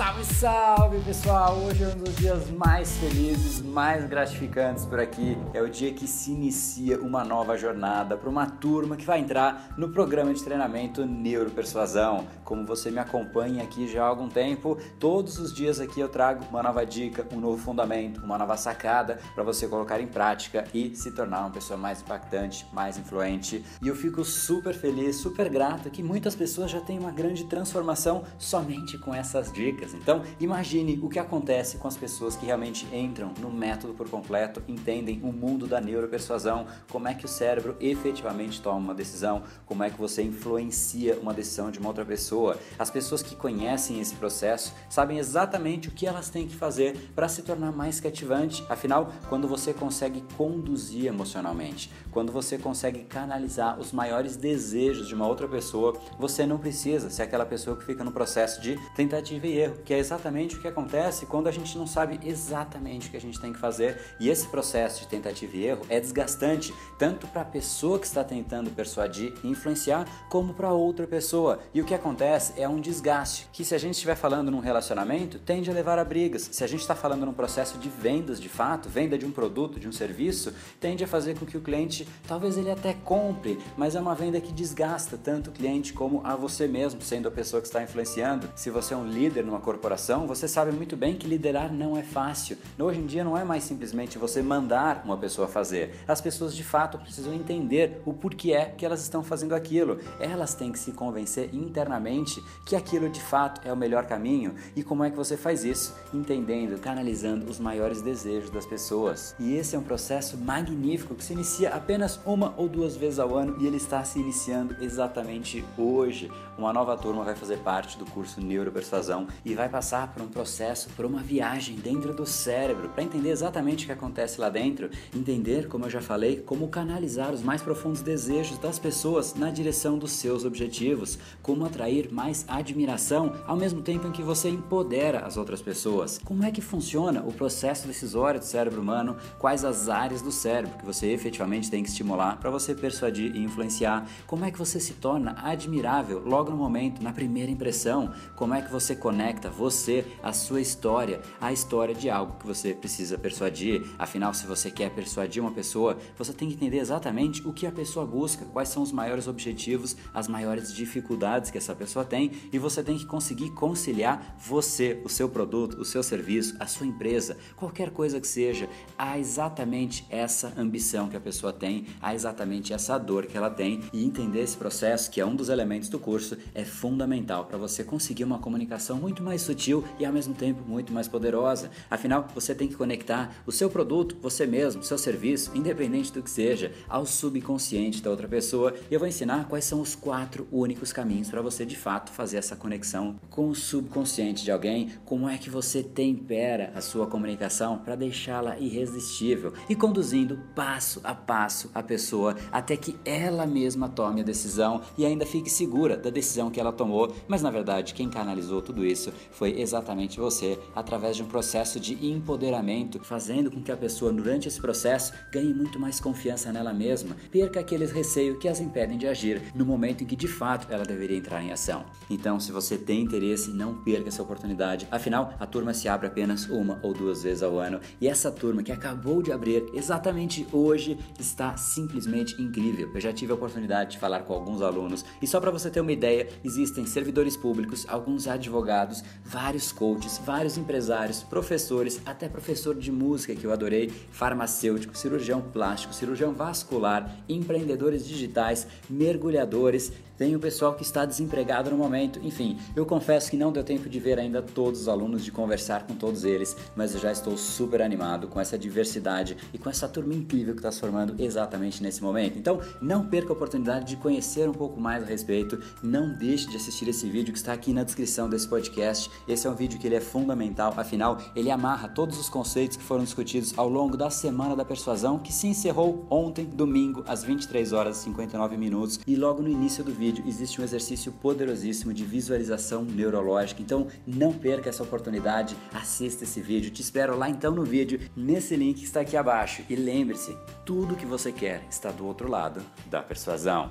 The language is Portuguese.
Salve, salve pessoal! Hoje é um dos dias mais felizes, mais gratificantes por aqui. É o dia que se inicia uma nova jornada para uma turma que vai entrar no programa de treinamento Neuropersuasão. Como você me acompanha aqui já há algum tempo, todos os dias aqui eu trago uma nova dica, um novo fundamento, uma nova sacada para você colocar em prática e se tornar uma pessoa mais impactante, mais influente. E eu fico super feliz, super grato que muitas pessoas já têm uma grande transformação somente com essas dicas. Então, imagine o que acontece com as pessoas que realmente entram no método por completo, entendem o mundo da neuropersuasão, como é que o cérebro efetivamente toma uma decisão, como é que você influencia uma decisão de uma outra pessoa. As pessoas que conhecem esse processo sabem exatamente o que elas têm que fazer para se tornar mais cativante. Afinal, quando você consegue conduzir emocionalmente, quando você consegue canalizar os maiores desejos de uma outra pessoa, você não precisa ser aquela pessoa que fica no processo de tentativa e erro que é exatamente o que acontece quando a gente não sabe exatamente o que a gente tem que fazer. E esse processo de tentativa e erro é desgastante tanto para a pessoa que está tentando persuadir e influenciar, como para outra pessoa. E o que acontece é um desgaste, que se a gente estiver falando num relacionamento, tende a levar a brigas. Se a gente está falando num processo de vendas de fato, venda de um produto, de um serviço, tende a fazer com que o cliente, talvez ele até compre, mas é uma venda que desgasta tanto o cliente como a você mesmo, sendo a pessoa que está influenciando. Se você é um líder numa corporação, você sabe muito bem que liderar não é fácil. Hoje em dia não é mais simplesmente você mandar uma pessoa fazer. As pessoas de fato precisam entender o porquê é que elas estão fazendo aquilo. Elas têm que se convencer internamente que aquilo de fato é o melhor caminho. E como é que você faz isso? Entendendo, canalizando os maiores desejos das pessoas. E esse é um processo magnífico que se inicia apenas uma ou duas vezes ao ano e ele está se iniciando exatamente hoje. Uma nova turma vai fazer parte do curso Neuropersuasão e vai passar por um processo, por uma viagem dentro do cérebro, para entender exatamente o que acontece lá dentro, entender, como eu já falei, como canalizar os mais profundos desejos das pessoas na direção dos seus objetivos, como atrair mais admiração ao mesmo tempo em que você empodera as outras pessoas. Como é que funciona o processo decisório do cérebro humano, quais as áreas do cérebro que você efetivamente tem que estimular para você persuadir e influenciar, como é que você se torna admirável logo no momento, na primeira impressão, como é que você conecta você, a sua história, a história de algo que você precisa persuadir. Afinal, se você quer persuadir uma pessoa, você tem que entender exatamente o que a pessoa busca, quais são os maiores objetivos, as maiores dificuldades que essa pessoa tem e você tem que conseguir conciliar você, o seu produto, o seu serviço, a sua empresa, qualquer coisa que seja, a exatamente essa ambição que a pessoa tem, a exatamente essa dor que ela tem e entender esse processo, que é um dos elementos do curso, é fundamental para você conseguir uma comunicação muito mais sutil e ao mesmo tempo muito mais poderosa. Afinal, você tem que conectar o seu produto, você mesmo, seu serviço, independente do que seja, ao subconsciente da outra pessoa. E eu vou ensinar quais são os quatro únicos caminhos para você de fato fazer essa conexão com o subconsciente de alguém. Como é que você tempera a sua comunicação para deixá-la irresistível e conduzindo passo a passo a pessoa até que ela mesma tome a decisão e ainda fique segura da decisão que ela tomou. Mas na verdade, quem canalizou tudo isso foi exatamente você, através de um processo de empoderamento, fazendo com que a pessoa, durante esse processo, ganhe muito mais confiança nela mesma, perca aqueles receios que as impedem de agir no momento em que de fato ela deveria entrar em ação. Então, se você tem interesse, não perca essa oportunidade. Afinal, a turma se abre apenas uma ou duas vezes ao ano e essa turma que acabou de abrir exatamente hoje está simplesmente incrível. Eu já tive a oportunidade de falar com alguns alunos e só para você ter uma ideia, existem servidores públicos, alguns advogados, vários coaches, vários empresários, professores, até professor de música que eu adorei, farmacêutico, cirurgião plástico, cirurgião vascular, empreendedores digitais, mergulhadores, tem o pessoal que está desempregado no momento. Enfim, eu confesso que não deu tempo de ver ainda todos os alunos, de conversar com todos eles, mas eu já estou super animado com essa diversidade e com essa turma incrível que está se formando exatamente nesse momento. Então, não perca a oportunidade de conhecer um pouco mais a respeito. Não deixe de assistir esse vídeo que está aqui na descrição desse podcast. Esse é um vídeo que ele é fundamental, afinal, ele amarra todos os conceitos que foram discutidos ao longo da Semana da Persuasão, que se encerrou ontem, domingo, às 23 horas e 59 minutos, e logo no início do vídeo vídeo existe um exercício poderosíssimo de visualização neurológica. Então não perca essa oportunidade, assista esse vídeo. Te espero lá então no vídeo, nesse link que está aqui abaixo. E lembre-se, tudo que você quer está do outro lado da persuasão.